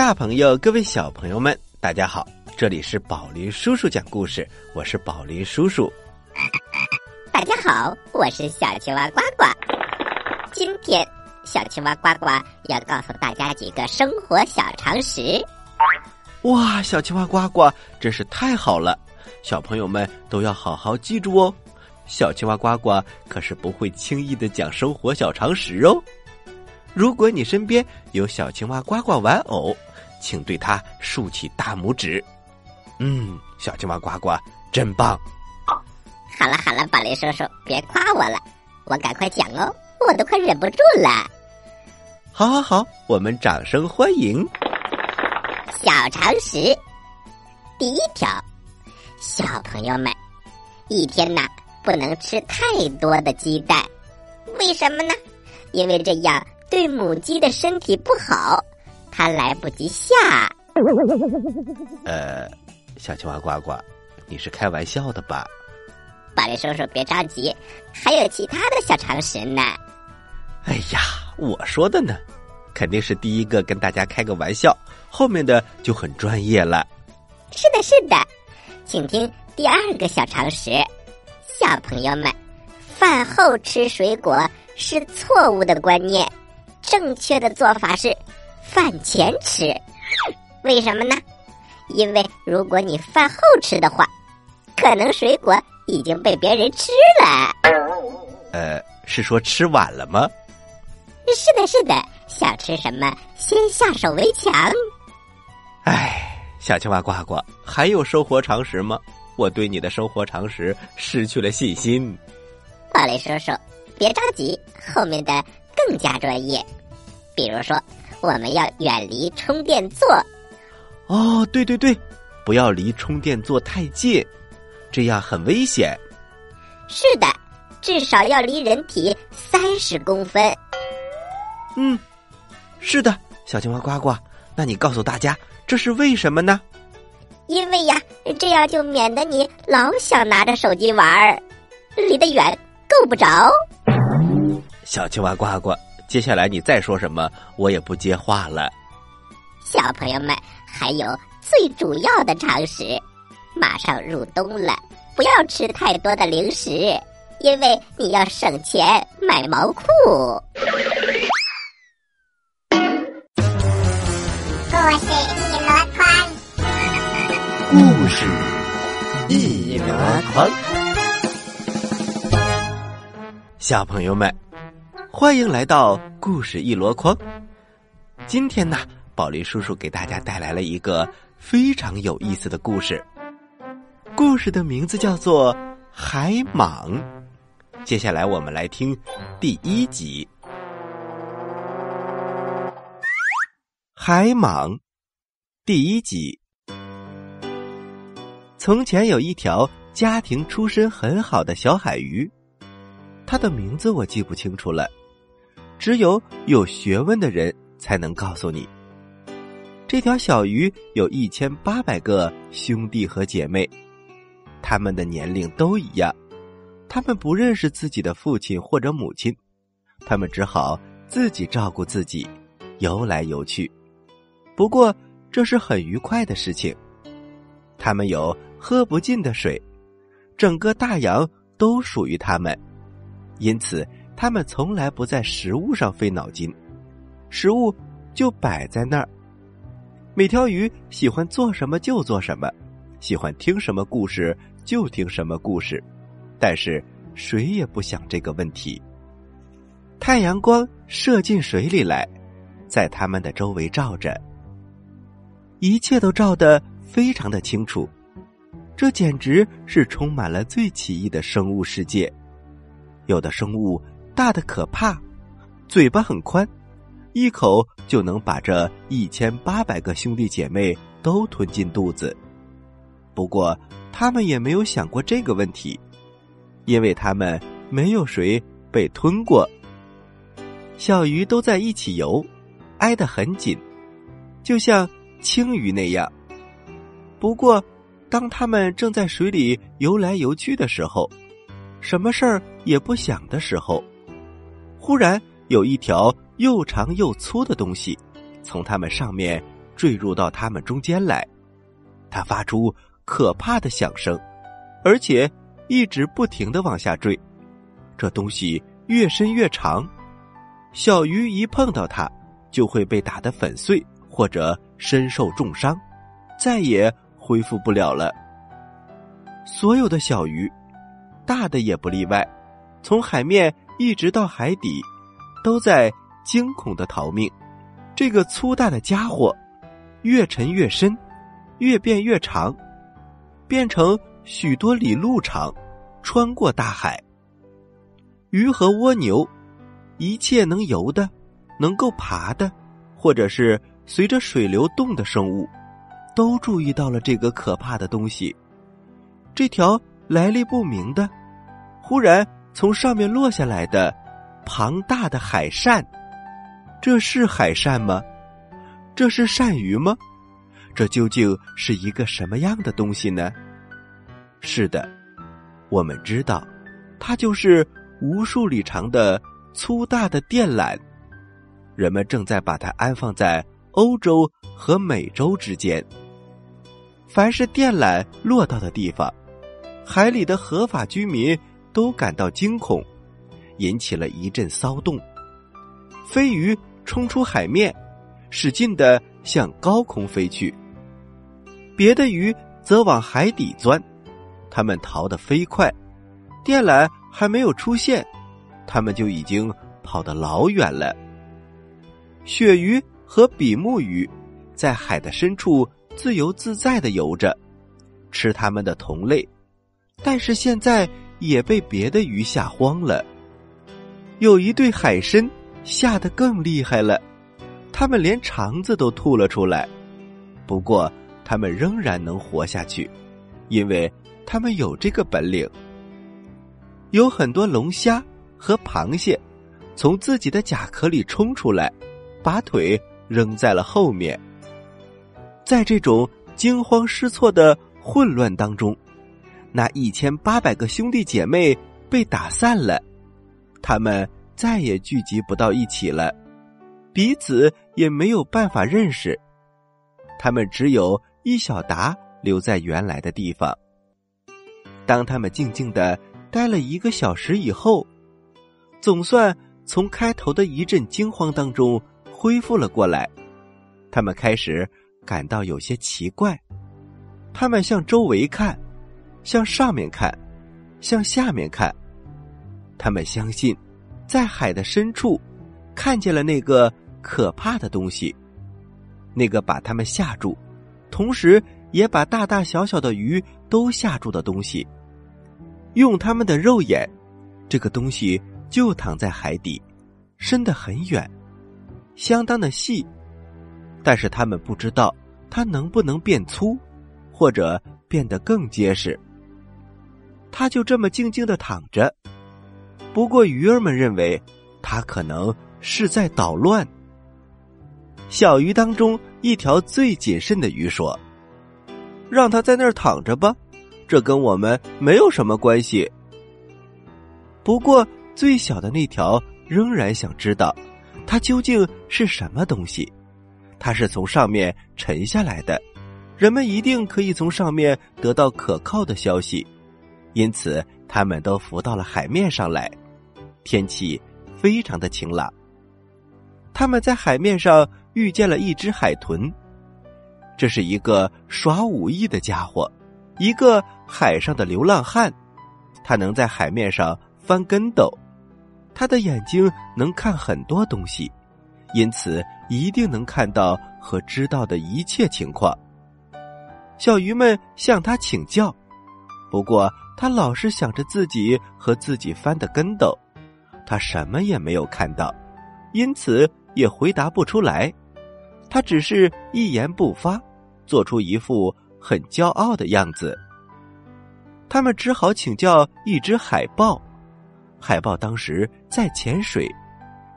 大朋友，各位小朋友们，大家好！这里是宝林叔叔讲故事，我是宝林叔叔。大家好，我是小青蛙呱呱。今天，小青蛙呱呱要告诉大家几个生活小常识。哇，小青蛙呱呱真是太好了！小朋友们都要好好记住哦。小青蛙呱呱可是不会轻易的讲生活小常识哦。如果你身边有小青蛙呱呱玩偶，请对它竖起大拇指。嗯，小青蛙呱呱真棒。好了好了，宝林叔叔，别夸我了，我赶快讲哦，我都快忍不住了。好，好，好，我们掌声欢迎。小常识，第一条，小朋友们，一天呐不能吃太多的鸡蛋，为什么呢？因为这样。对母鸡的身体不好，它来不及下。呃，小青蛙呱呱，你是开玩笑的吧？宝贝叔叔别着急，还有其他的小常识呢。哎呀，我说的呢，肯定是第一个跟大家开个玩笑，后面的就很专业了。是的，是的，请听第二个小常识，小朋友们，饭后吃水果是错误的观念。正确的做法是饭前吃，为什么呢？因为如果你饭后吃的话，可能水果已经被别人吃了。呃，是说吃晚了吗？是的，是的，想吃什么先下手为强。哎，小青蛙呱呱，还有生活常识吗？我对你的生活常识失去了信心。宝雷叔叔，别着急，后面的更加专业。比如说，我们要远离充电座。哦，对对对，不要离充电座太近，这样很危险。是的，至少要离人体三十公分。嗯，是的，小青蛙呱呱，那你告诉大家这是为什么呢？因为呀，这样就免得你老想拿着手机玩儿，离得远够不着。小青蛙呱呱。接下来你再说什么，我也不接话了。小朋友们，还有最主要的常识：马上入冬了，不要吃太多的零食，因为你要省钱买毛裤。故事一箩筐，故事一箩筐，小朋友们。欢迎来到故事一箩筐。今天呢，宝林叔叔给大家带来了一个非常有意思的故事。故事的名字叫做《海蟒》。接下来我们来听第一集《海蟒》第一集。从前有一条家庭出身很好的小海鱼，它的名字我记不清楚了。只有有学问的人才能告诉你，这条小鱼有一千八百个兄弟和姐妹，他们的年龄都一样，他们不认识自己的父亲或者母亲，他们只好自己照顾自己，游来游去。不过这是很愉快的事情，他们有喝不尽的水，整个大洋都属于他们，因此。他们从来不在食物上费脑筋，食物就摆在那儿。每条鱼喜欢做什么就做什么，喜欢听什么故事就听什么故事，但是谁也不想这个问题。太阳光射进水里来，在他们的周围照着，一切都照得非常的清楚。这简直是充满了最奇异的生物世界。有的生物。大的可怕，嘴巴很宽，一口就能把这一千八百个兄弟姐妹都吞进肚子。不过，他们也没有想过这个问题，因为他们没有谁被吞过。小鱼都在一起游，挨得很紧，就像青鱼那样。不过，当他们正在水里游来游去的时候，什么事儿也不想的时候。忽然有一条又长又粗的东西，从它们上面坠入到他们中间来。它发出可怕的响声，而且一直不停的往下坠。这东西越伸越长，小鱼一碰到它，就会被打得粉碎，或者身受重伤，再也恢复不了了。所有的小鱼，大的也不例外，从海面一直到海底，都在惊恐的逃命。这个粗大的家伙，越沉越深，越变越长，变成许多里路长，穿过大海。鱼和蜗牛，一切能游的、能够爬的，或者是随着水流动的生物，都注意到了这个可怕的东西。这条来历不明的、忽然从上面落下来的庞大的海扇，这是海扇吗？这是鳝鱼吗？这究竟是一个什么样的东西呢？是的，我们知道，它就是无数里长的粗大的电缆，人们正在把它安放在欧洲和美洲之间。凡是电缆落到的地方。海里的合法居民都感到惊恐，引起了一阵骚动。飞鱼冲出海面，使劲的向高空飞去；别的鱼则往海底钻，它们逃得飞快。电缆还没有出现，它们就已经跑得老远了。鳕鱼和比目鱼在海的深处自由自在的游着，吃它们的同类。但是现在也被别的鱼吓慌了。有一对海参吓得更厉害了，他们连肠子都吐了出来。不过他们仍然能活下去，因为他们有这个本领。有很多龙虾和螃蟹从自己的甲壳里冲出来，把腿扔在了后面。在这种惊慌失措的混乱当中。那一千八百个兄弟姐妹被打散了，他们再也聚集不到一起了，彼此也没有办法认识。他们只有一小达留在原来的地方。当他们静静的待了一个小时以后，总算从开头的一阵惊慌当中恢复了过来。他们开始感到有些奇怪，他们向周围看。向上面看，向下面看，他们相信，在海的深处，看见了那个可怕的东西，那个把他们吓住，同时也把大大小小的鱼都吓住的东西。用他们的肉眼，这个东西就躺在海底，深得很远，相当的细，但是他们不知道它能不能变粗，或者变得更结实。他就这么静静的躺着，不过鱼儿们认为他可能是在捣乱。小鱼当中一条最谨慎的鱼说：“让它在那儿躺着吧，这跟我们没有什么关系。”不过最小的那条仍然想知道，它究竟是什么东西？它是从上面沉下来的，人们一定可以从上面得到可靠的消息。因此，他们都浮到了海面上来。天气非常的晴朗。他们在海面上遇见了一只海豚，这是一个耍武艺的家伙，一个海上的流浪汉。他能在海面上翻跟斗，他的眼睛能看很多东西，因此一定能看到和知道的一切情况。小鱼们向他请教，不过。他老是想着自己和自己翻的跟斗，他什么也没有看到，因此也回答不出来。他只是一言不发，做出一副很骄傲的样子。他们只好请教一只海豹。海豹当时在潜水，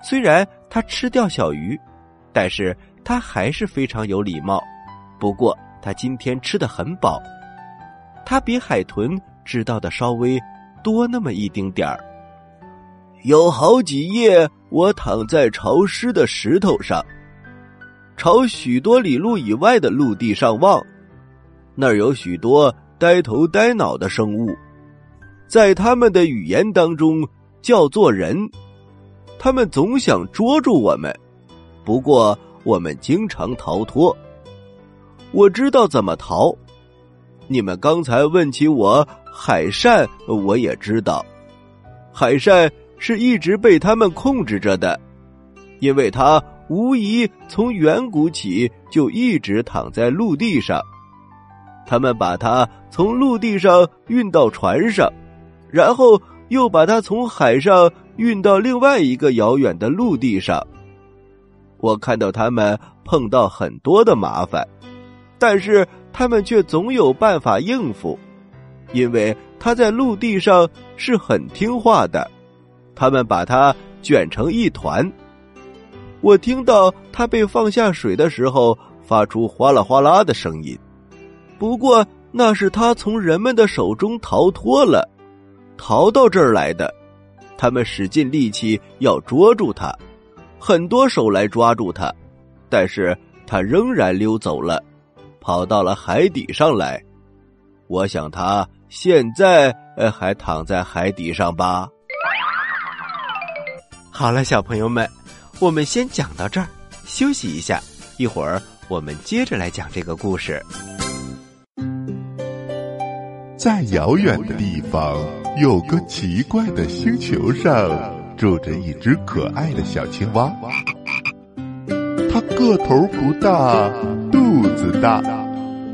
虽然它吃掉小鱼，但是它还是非常有礼貌。不过它今天吃的很饱，它比海豚。知道的稍微多那么一丁点儿。有好几夜，我躺在潮湿的石头上，朝许多里路以外的陆地上望，那儿有许多呆头呆脑的生物，在他们的语言当中叫做人。他们总想捉住我们，不过我们经常逃脱。我知道怎么逃。你们刚才问起我海扇，我也知道，海扇是一直被他们控制着的，因为它无疑从远古起就一直躺在陆地上。他们把它从陆地上运到船上，然后又把它从海上运到另外一个遥远的陆地上。我看到他们碰到很多的麻烦，但是。他们却总有办法应付，因为他在陆地上是很听话的。他们把它卷成一团。我听到他被放下水的时候发出哗啦哗啦的声音，不过那是他从人们的手中逃脱了，逃到这儿来的。他们使尽力气要捉住他，很多手来抓住他，但是他仍然溜走了。跑到了海底上来，我想他现在呃还躺在海底上吧。好了，小朋友们，我们先讲到这儿，休息一下，一会儿我们接着来讲这个故事。在遥远的地方，有个奇怪的星球上，住着一只可爱的小青蛙。它个头不大。肚子大，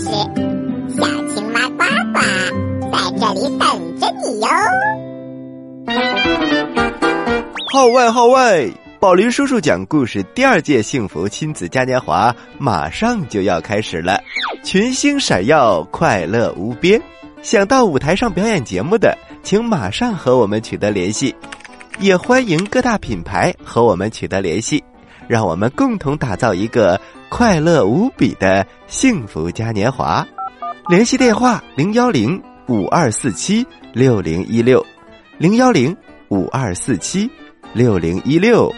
是，小青蛙呱呱在这里等着你哟。号外号外！宝林叔叔讲故事第二届幸福亲子嘉年华马上就要开始了，群星闪耀，快乐无边。想到舞台上表演节目的，请马上和我们取得联系。也欢迎各大品牌和我们取得联系，让我们共同打造一个快乐无比的幸福嘉年华。联系电话：零幺零五二四七六零一六，零幺零五二四七六零一六。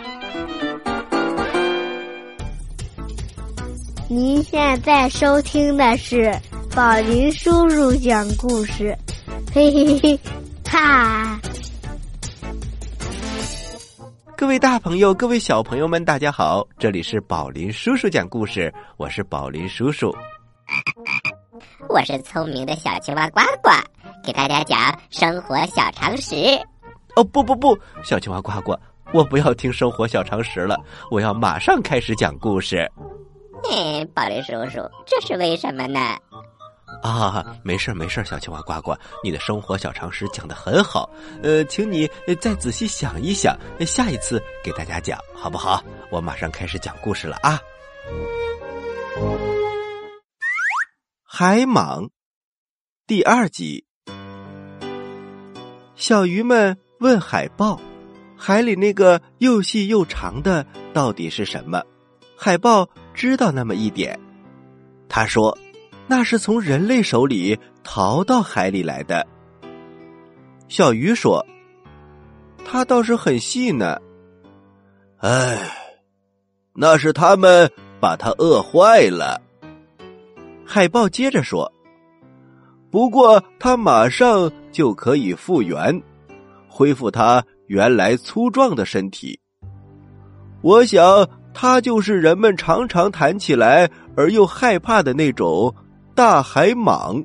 您现在收听的是宝林叔叔讲故事，嘿嘿嘿，哈。位大朋友，各位小朋友们，大家好！这里是宝林叔叔讲故事，我是宝林叔叔。我是聪明的小青蛙呱呱，给大家讲生活小常识。哦不不不，小青蛙呱呱，我不要听生活小常识了，我要马上开始讲故事。嗯，宝林叔叔，这是为什么呢？啊，没事没事小青蛙呱呱，你的生活小常识讲的很好，呃，请你再仔细想一想，下一次给大家讲好不好？我马上开始讲故事了啊！海蟒第二集，小鱼们问海豹：“海里那个又细又长的到底是什么？”海豹知道那么一点，他说。那是从人类手里逃到海里来的。小鱼说：“它倒是很细呢。”哎，那是他们把它饿坏了。海豹接着说：“不过它马上就可以复原，恢复它原来粗壮的身体。我想，它就是人们常常谈起来而又害怕的那种。”大海蟒，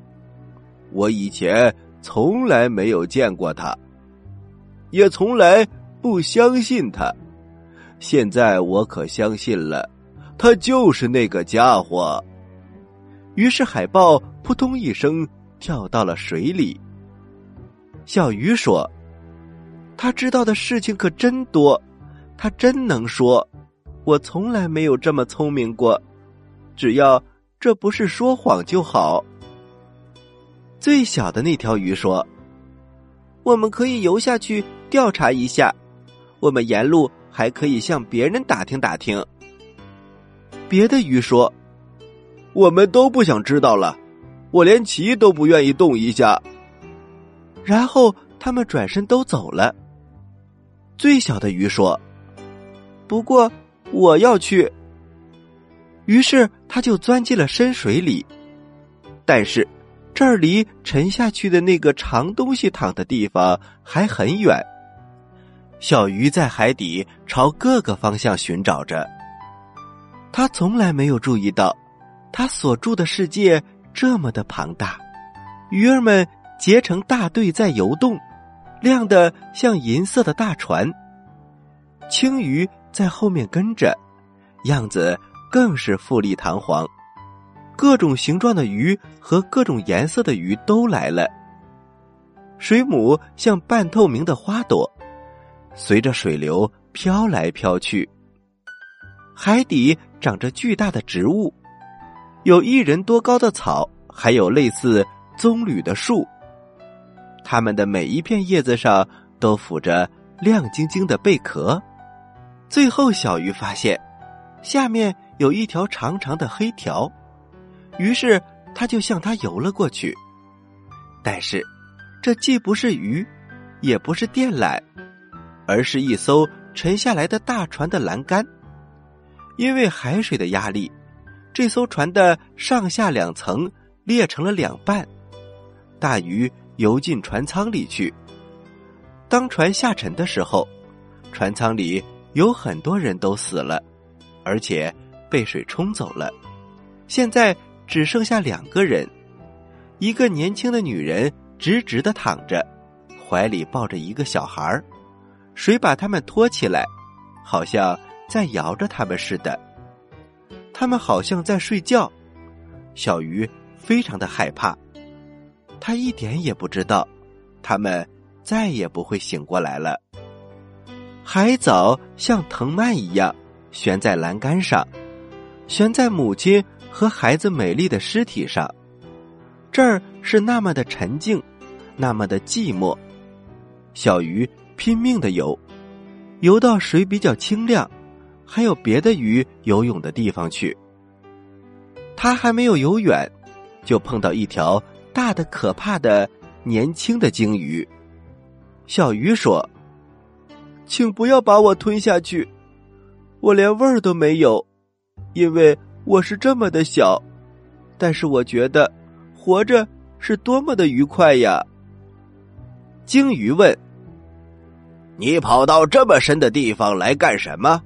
我以前从来没有见过它，也从来不相信它。现在我可相信了，它就是那个家伙。于是海豹扑通一声跳到了水里。小鱼说：“他知道的事情可真多，他真能说，我从来没有这么聪明过。只要这不是说谎就好。最小的那条鱼说：“我们可以游下去调查一下，我们沿路还可以向别人打听打听。”别的鱼说：“我们都不想知道了，我连鳍都不愿意动一下。”然后他们转身都走了。最小的鱼说：“不过我要去。”于是他就钻进了深水里，但是这儿离沉下去的那个长东西躺的地方还很远。小鱼在海底朝各个方向寻找着，他从来没有注意到，他所住的世界这么的庞大，鱼儿们结成大队在游动。亮的像银色的大船，青鱼在后面跟着，样子更是富丽堂皇。各种形状的鱼和各种颜色的鱼都来了。水母像半透明的花朵，随着水流飘来飘去。海底长着巨大的植物，有一人多高的草，还有类似棕榈的树。它们的每一片叶子上都附着亮晶晶的贝壳。最后，小鱼发现下面有一条长长的黑条，于是他就向它游了过去。但是，这既不是鱼，也不是电缆，而是一艘沉下来的大船的栏杆。因为海水的压力，这艘船的上下两层裂成了两半。大鱼。游进船舱里去。当船下沉的时候，船舱里有很多人都死了，而且被水冲走了。现在只剩下两个人，一个年轻的女人直直的躺着，怀里抱着一个小孩水把他们托起来，好像在摇着他们似的。他们好像在睡觉。小鱼非常的害怕。他一点也不知道，他们再也不会醒过来了。海藻像藤蔓一样悬在栏杆上，悬在母亲和孩子美丽的尸体上。这儿是那么的沉静，那么的寂寞。小鱼拼命的游，游到水比较清亮，还有别的鱼游泳的地方去。他还没有游远，就碰到一条。大的可怕的年轻的鲸鱼，小鱼说：“请不要把我吞下去，我连味儿都没有，因为我是这么的小。但是我觉得活着是多么的愉快呀。”鲸鱼问：“你跑到这么深的地方来干什么？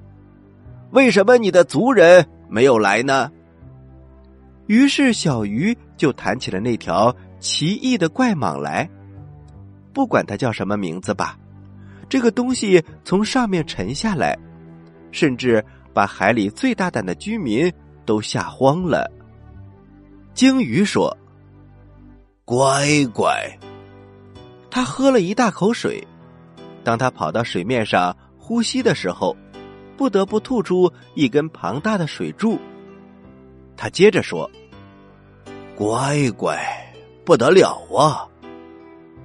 为什么你的族人没有来呢？”于是小鱼就弹起了那条奇异的怪蟒来，不管它叫什么名字吧，这个东西从上面沉下来，甚至把海里最大胆的居民都吓慌了。鲸鱼说：“乖乖。”他喝了一大口水，当他跑到水面上呼吸的时候，不得不吐出一根庞大的水柱。他接着说。乖乖，不得了啊！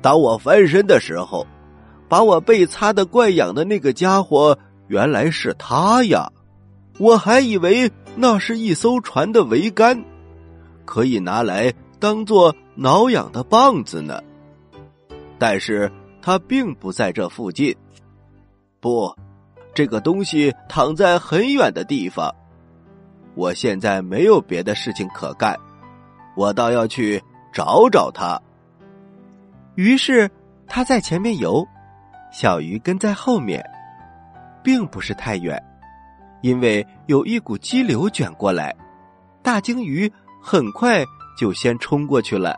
当我翻身的时候，把我被擦的怪痒的那个家伙，原来是他呀！我还以为那是一艘船的桅杆，可以拿来当做挠痒的棒子呢。但是它并不在这附近，不，这个东西躺在很远的地方。我现在没有别的事情可干。我倒要去找找他。于是他在前面游，小鱼跟在后面，并不是太远，因为有一股激流卷过来，大鲸鱼很快就先冲过去了。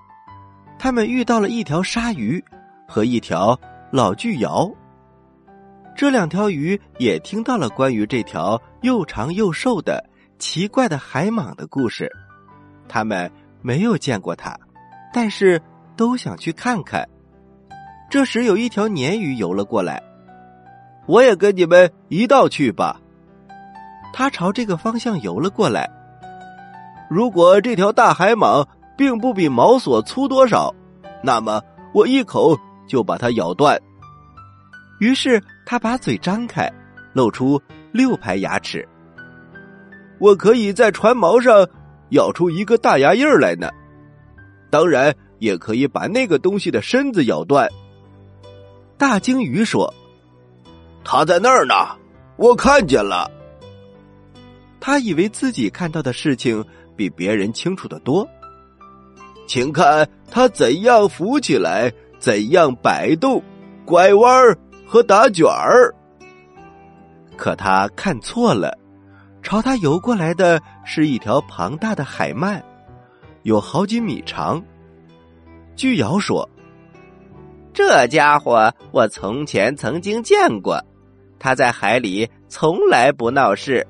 他们遇到了一条鲨鱼和一条老巨鳐，这两条鱼也听到了关于这条又长又瘦的奇怪的海蟒的故事，他们。没有见过它，但是都想去看看。这时有一条鲶鱼游了过来，我也跟你们一道去吧。他朝这个方向游了过来。如果这条大海蟒并不比毛索粗多少，那么我一口就把它咬断。于是他把嘴张开，露出六排牙齿。我可以在船锚上咬出一个大牙印来呢。当然，也可以把那个东西的身子咬断。大鲸鱼说：“它在那儿呢，我看见了。”他以为自己看到的事情比别人清楚的多。请看他怎样浮起来，怎样摆动、拐弯儿和打卷儿。可他看错了，朝他游过来的是一条庞大的海鳗。有好几米长。据瑶说：“这家伙我从前曾经见过，他在海里从来不闹事，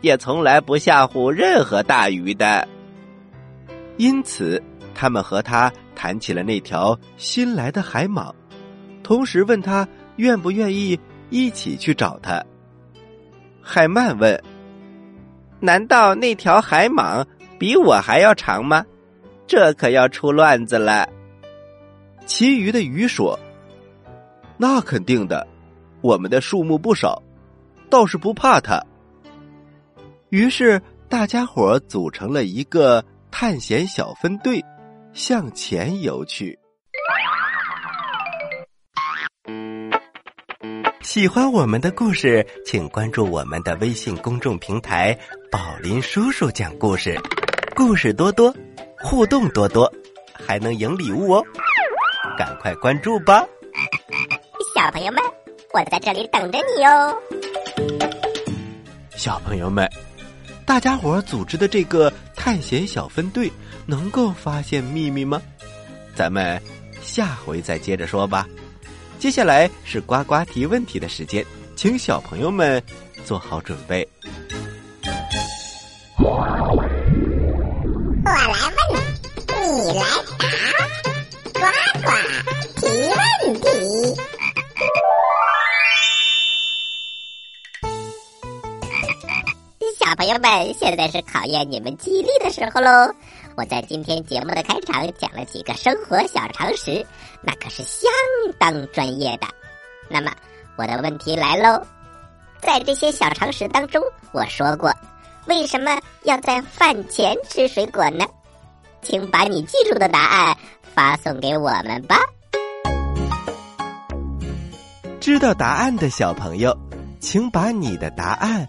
也从来不吓唬任何大鱼的。因此，他们和他谈起了那条新来的海蟒，同时问他愿不愿意一起去找他。海曼问：‘难道那条海蟒比我还要长吗？’”这可要出乱子了。其余的鱼说：“那肯定的，我们的数目不少，倒是不怕它。”于是大家伙组成了一个探险小分队，向前游去。喜欢我们的故事，请关注我们的微信公众平台“宝林叔叔讲故事”，故事多多。互动多多，还能赢礼物哦！赶快关注吧，小朋友们，我在这里等着你哦。小朋友们，大家伙组织的这个探险小分队能够发现秘密吗？咱们下回再接着说吧。接下来是呱呱提问题的时间，请小朋友们做好准备。我来问，你来答，呱呱提问题。友们，现在是考验你们记忆力的时候喽！我在今天节目的开场讲了几个生活小常识，那可是相当专业的。那么，我的问题来喽，在这些小常识当中，我说过。为什么要在饭前吃水果呢？请把你记住的答案发送给我们吧。知道答案的小朋友，请把你的答案